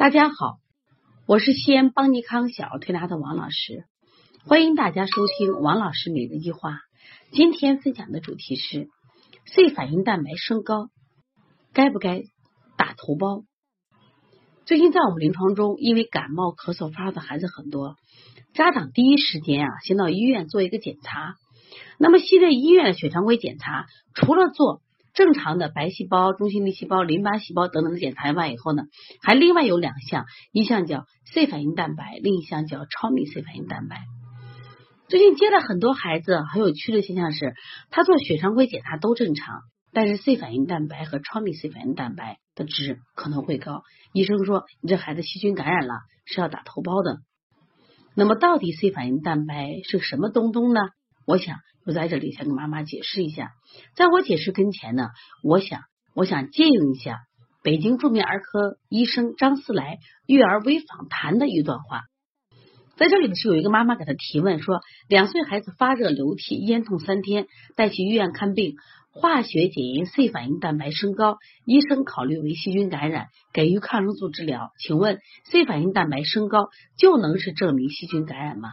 大家好，我是西安邦尼康小儿推拿的王老师，欢迎大家收听王老师每日一话。今天分享的主题是 C 反应蛋白升高，该不该打头孢？最近在我们临床中，因为感冒咳嗽发烧的孩子很多，家长第一时间啊，先到医院做一个检查。那么现在医院的血常规检查，除了做正常的白细胞、中性粒细胞、淋巴细胞等等的检查完以后呢，还另外有两项，一项叫 C 反应蛋白，另一项叫超密 C 反应蛋白。最近接了很多孩子，很有趣的现象是，他做血常规检查都正常，但是 C 反应蛋白和超密 C 反应蛋白的值可能会高。医生说你这孩子细菌感染了，是要打头孢的。那么到底 C 反应蛋白是什么东东呢？我想。我在这里先跟妈妈解释一下，在我解释跟前呢，我想我想借用一下北京著名儿科医生张思来育儿微访谈的一段话。在这里呢是有一个妈妈给他提问说，两岁孩子发热流涕咽痛三天，带去医院看病，化学检验 C 反应蛋白升高，医生考虑为细菌感染，给予抗生素治疗。请问 C 反应蛋白升高就能是证明细菌感染吗？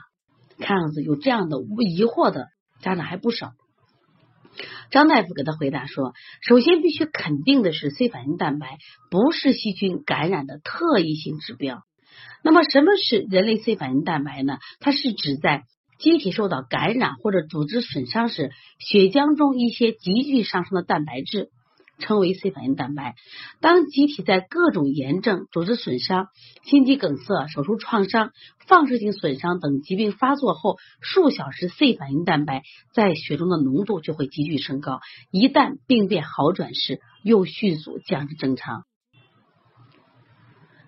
看样子有这样的疑惑的。家长还不少，张大夫给他回答说：“首先必须肯定的是，C 反应蛋白不是细菌感染的特异性指标。那么，什么是人类 C 反应蛋白呢？它是指在机体受到感染或者组织损伤时，血浆中一些急剧上升的蛋白质。”称为 C 反应蛋白。当机体在各种炎症、组织损伤、心肌梗塞、手术创伤、放射性损伤等疾病发作后，数小时 C 反应蛋白在血中的浓度就会急剧升高。一旦病变好转时，又迅速降至正常。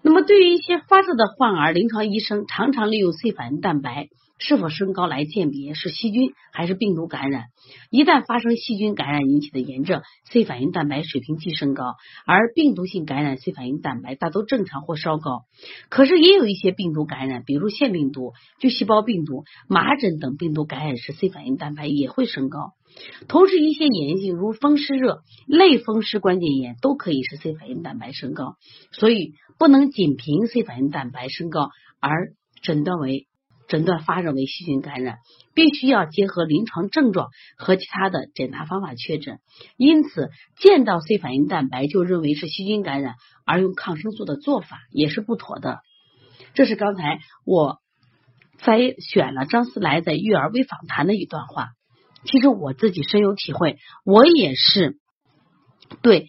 那么，对于一些发热的患儿，临床医生常常利用 C 反应蛋白。是否升高来鉴别是细菌还是病毒感染？一旦发生细菌感染引起的炎症，C 反应蛋白水平即升高；而病毒性感染 C 反应蛋白大都正常或稍高。可是也有一些病毒感染，比如腺病毒、巨细胞病毒、麻疹等病毒感染时，C 反应蛋白也会升高。同时，一些炎性如风湿热、类风湿关节炎都可以使 C 反应蛋白升高。所以，不能仅凭 C 反应蛋白升高而诊断为。诊断发热为细菌感染，必须要结合临床症状和其他的检查方法确诊。因此，见到 C 反应蛋白就认为是细菌感染而用抗生素的做法也是不妥的。这是刚才我在选了张思来在育儿微访谈的一段话。其实我自己深有体会，我也是对。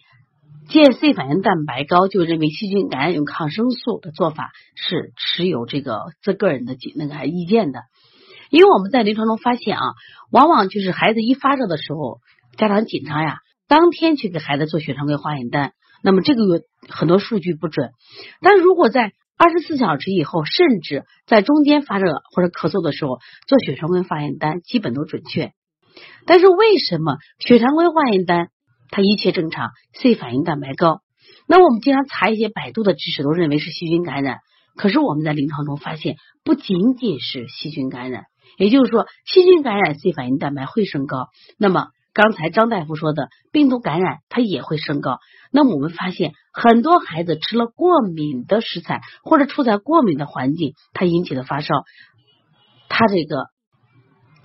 见 C 反应蛋白高就认为细菌感染用抗生素的做法是持有这个自个人的那个意见的，因为我们在临床中发现啊，往往就是孩子一发热的时候，家长紧张呀，当天去给孩子做血常规化验单，那么这个有很多数据不准，但如果在二十四小时以后，甚至在中间发热或者咳嗽的时候做血常规化验单，基本都准确。但是为什么血常规化验单？它一切正常，C 反应蛋白高。那我们经常查一些百度的知识，都认为是细菌感染。可是我们在临床中发现，不仅仅是细菌感染，也就是说，细菌感染 C 反应蛋白会升高。那么刚才张大夫说的病毒感染，它也会升高。那么我们发现，很多孩子吃了过敏的食材，或者处在过敏的环境，它引起的发烧，它这个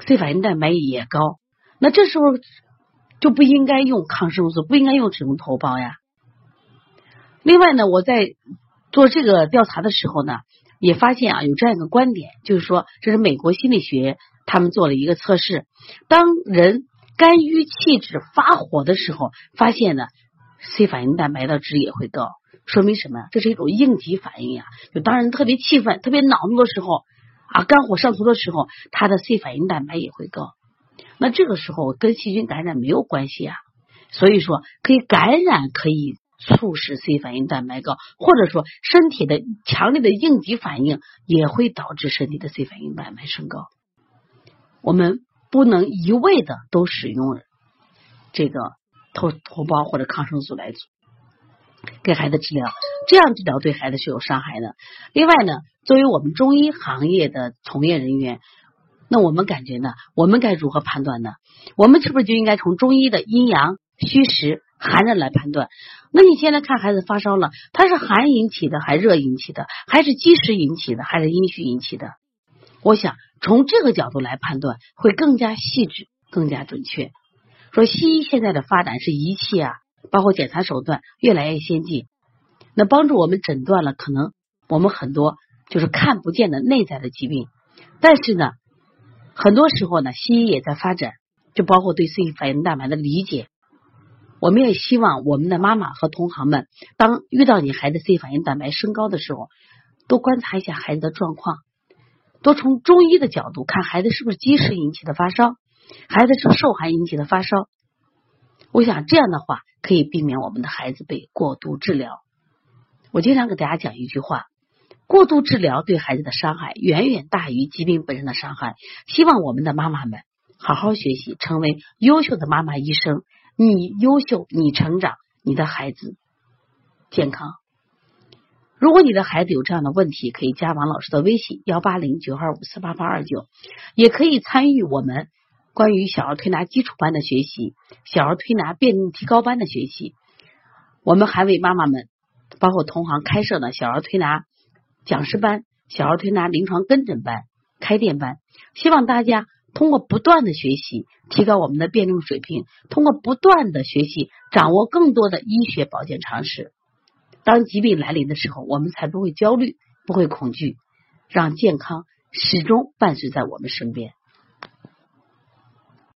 C 反应蛋白也高。那这时候。就不应该用抗生素，不应该用这种头孢呀。另外呢，我在做这个调查的时候呢，也发现啊，有这样一个观点，就是说，这是美国心理学他们做了一个测试，当人肝郁气滞发火的时候，发现呢，C 反应蛋白的值也会高，说明什么？这是一种应急反应呀。就当人特别气愤、特别恼怒的时候啊，肝火上头的时候，他的 C 反应蛋白也会高。那这个时候跟细菌感染没有关系啊，所以说可以感染可以促使 C 反应蛋白高，或者说身体的强烈的应急反应也会导致身体的 C 反应蛋白升高。我们不能一味的都使用这个头头孢或者抗生素来给孩子治疗，这样治疗对孩子是有伤害的。另外呢，作为我们中医行业的从业人员。那我们感觉呢？我们该如何判断呢？我们是不是就应该从中医的阴阳虚实寒热来判断。那你现在看孩子发烧了，他是寒引起的，还是热引起的，还是积食引起的，还是阴虚引起的？我想从这个角度来判断，会更加细致、更加准确。说西医现在的发展是仪器啊，包括检查手段越来越先进，那帮助我们诊断了可能我们很多就是看不见的内在的疾病。但是呢，很多时候呢，西医也在发展，就包括对 C 反应蛋白的理解。我们也希望我们的妈妈和同行们，当遇到你孩子 C 反应蛋白升高的时候，多观察一下孩子的状况，多从中医的角度看孩子是不是积食引起的发烧，孩子是受寒引起的发烧。我想这样的话可以避免我们的孩子被过度治疗。我经常给大家讲一句话：过度治疗对孩子的伤害远远大于疾病本身的伤害。希望我们的妈妈们好好学习，成为优秀的妈妈医生。你优秀，你成长，你的孩子健康。如果你的孩子有这样的问题，可以加王老师的微信幺八零九二五四八八二九，也可以参与我们关于小儿推拿基础班的学习，小儿推拿辩证提高班的学习。我们还为妈妈们，包括同行开设了小儿推拿讲师班、小儿推拿临床跟诊班、开店班，希望大家。通过不断的学习，提高我们的辩证水平；通过不断的学习，掌握更多的医学保健常识。当疾病来临的时候，我们才不会焦虑，不会恐惧，让健康始终伴随在我们身边。